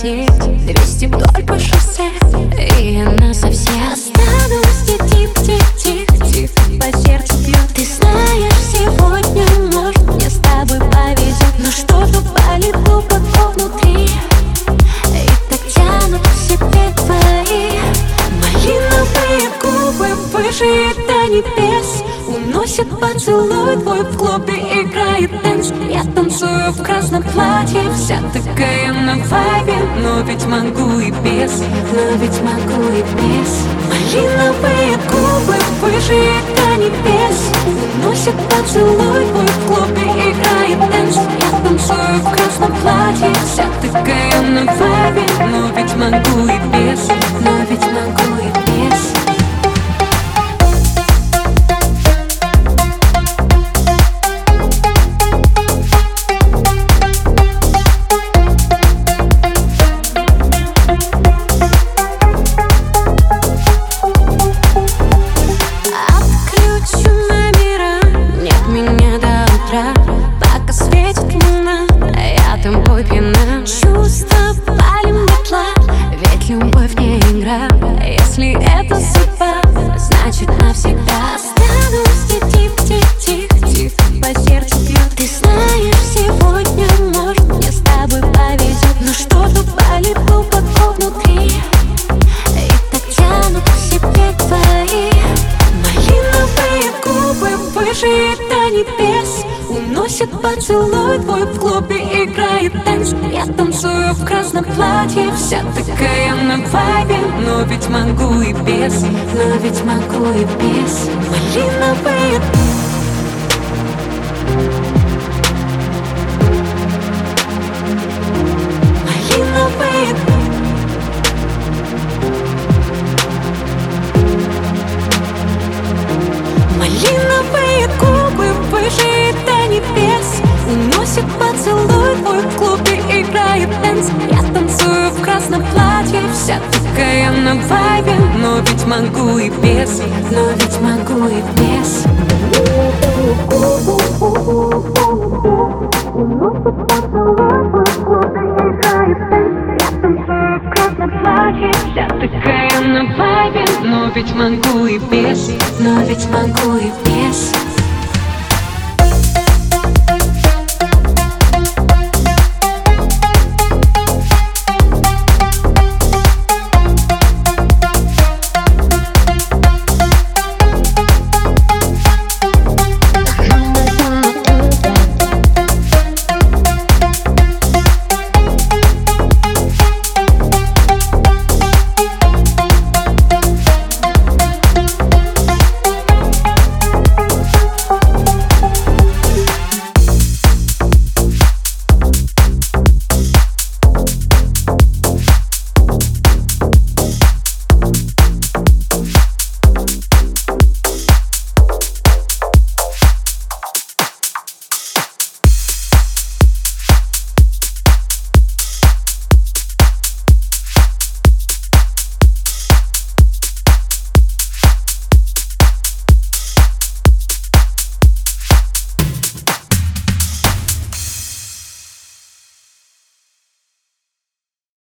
сеть Двести вдоль по шоссе. И нас совсем. Все останутся Тих, тих, тих, тих По сердцу бьет Ты знаешь, сегодня может Мне с тобой повезет. Но что же болит глубоко внутри? И так тянут к себе твои. Малиновые губы Выше до небес. Уносит поцелуй твой в клубе играет dance. Я танцую в красном платье, вся такая на вайбе. Но ведь могу и без, но ведь могу и без. Малиновые губы выше до небес. Уносит поцелуй твой в клубе играет dance Уносит поцелуй твой в клубе играет dance Я танцую в красном платье, вся такая на вайбе. Но ведь могу и без, но ведь могу и без. Малиновые небес Уносит поцелуй твой в клубе играет dance Я танцую в красном платье, вся такая на вайбе Но ведь могу и без, но ведь могу и без. Вся такая на вайбе, но ведь могу и без, но ведь могу и без